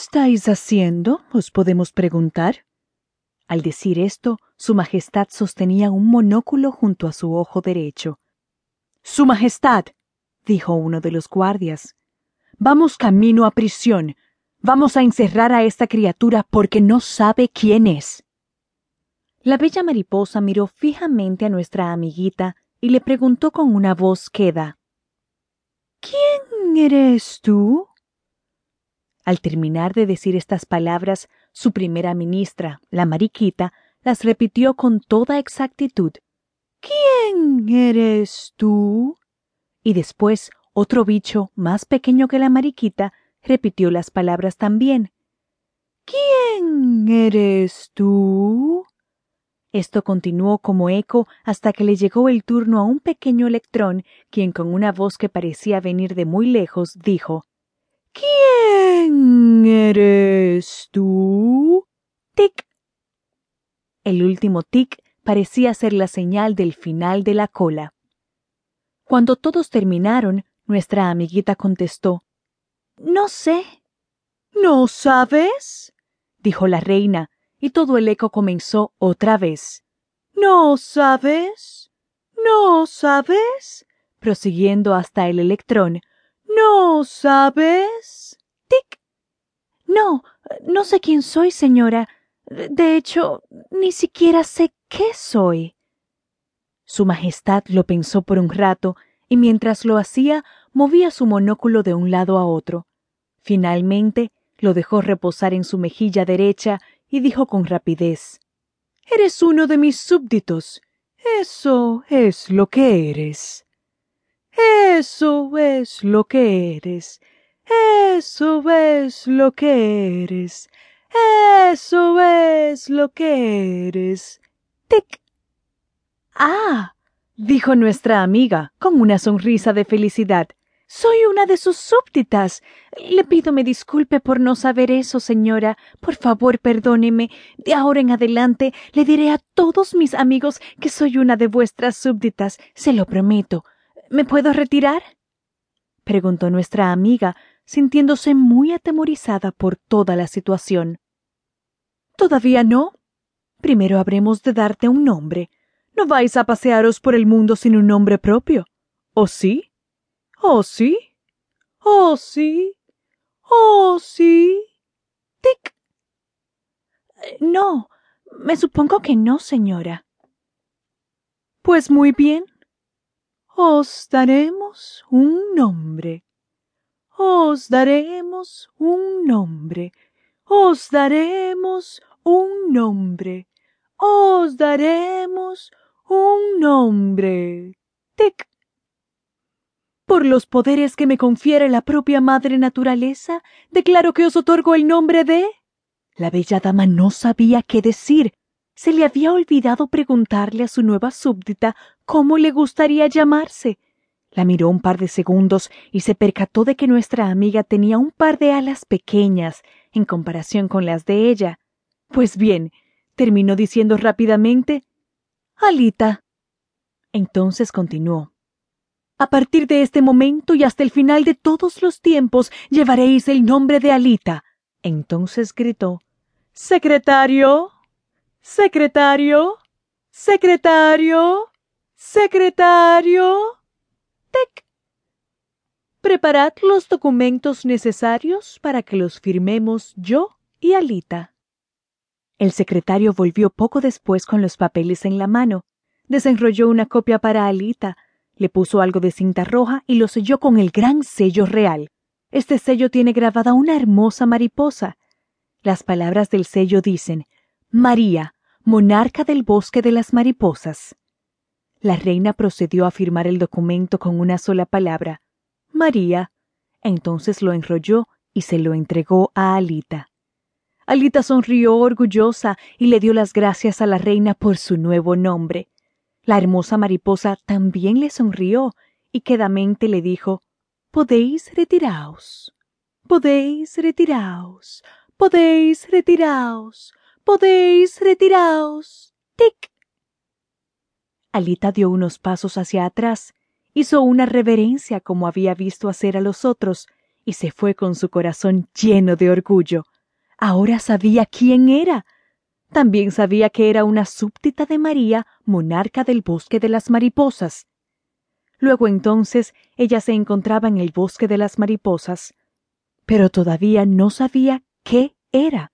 estáis haciendo? os podemos preguntar. Al decir esto, Su Majestad sostenía un monóculo junto a su ojo derecho. Su Majestad, dijo uno de los guardias, vamos camino a prisión. Vamos a encerrar a esta criatura porque no sabe quién es. La bella mariposa miró fijamente a nuestra amiguita y le preguntó con una voz queda. ¿Quién eres tú? Al terminar de decir estas palabras, su primera ministra, la mariquita, las repitió con toda exactitud. ¿Quién eres tú? Y después otro bicho, más pequeño que la mariquita, repitió las palabras también. ¿Quién eres tú? Esto continuó como eco hasta que le llegó el turno a un pequeño electrón, quien con una voz que parecía venir de muy lejos dijo ¿Quién eres tú? Tic. El último tic parecía ser la señal del final de la cola. Cuando todos terminaron, nuestra amiguita contestó No sé. ¿No sabes? dijo la reina, y todo el eco comenzó otra vez. ¿No sabes? ¿No sabes? prosiguiendo hasta el electrón. ¿No sabes? Tic. No, no sé quién soy, señora. De hecho, ni siquiera sé qué soy. Su Majestad lo pensó por un rato y mientras lo hacía movía su monóculo de un lado a otro. Finalmente lo dejó reposar en su mejilla derecha y dijo con rapidez Eres uno de mis súbditos. Eso es lo que eres. Eso es lo que eres. Eso es lo que eres. Eso es lo que eres. Tic. Ah, dijo nuestra amiga, con una sonrisa de felicidad. Soy una de sus súbditas. Le pido me disculpe por no saber eso, señora. Por favor, perdóneme. De ahora en adelante le diré a todos mis amigos que soy una de vuestras súbditas. Se lo prometo. ¿Me puedo retirar? preguntó nuestra amiga, sintiéndose muy atemorizada por toda la situación. Todavía no. Primero habremos de darte un nombre. No vais a pasearos por el mundo sin un nombre propio. ¿O sí? ¿Oh, sí? ¿Oh, sí? ¿Oh, sí? Tic. No, me supongo que no, señora. Pues muy bien. Os daremos un nombre. Os daremos un nombre. Os daremos un nombre. Os daremos un nombre. Tic. Por los poderes que me confiere la propia madre naturaleza, declaro que os otorgo el nombre de. La bella dama no sabía qué decir. Se le había olvidado preguntarle a su nueva súbdita cómo le gustaría llamarse. La miró un par de segundos y se percató de que nuestra amiga tenía un par de alas pequeñas en comparación con las de ella. Pues bien, terminó diciendo rápidamente Alita. Entonces continuó. A partir de este momento y hasta el final de todos los tiempos llevaréis el nombre de Alita. Entonces gritó Secretario. Secretario. Secretario. Secretario. Tec. Preparad los documentos necesarios para que los firmemos yo y Alita. El secretario volvió poco después con los papeles en la mano. Desenrolló una copia para Alita, le puso algo de cinta roja y lo selló con el gran sello real. Este sello tiene grabada una hermosa mariposa. Las palabras del sello dicen María, monarca del bosque de las mariposas. La reina procedió a firmar el documento con una sola palabra María. Entonces lo enrolló y se lo entregó a Alita. Alita sonrió orgullosa y le dio las gracias a la reina por su nuevo nombre. La hermosa mariposa también le sonrió y quedamente le dijo Podéis retiraos. Podéis retiraos. Podéis retiraos. Podéis retiraos. Tic. Alita dio unos pasos hacia atrás, hizo una reverencia como había visto hacer a los otros, y se fue con su corazón lleno de orgullo. Ahora sabía quién era. También sabía que era una súbdita de María, monarca del bosque de las mariposas. Luego entonces ella se encontraba en el bosque de las mariposas, pero todavía no sabía qué era.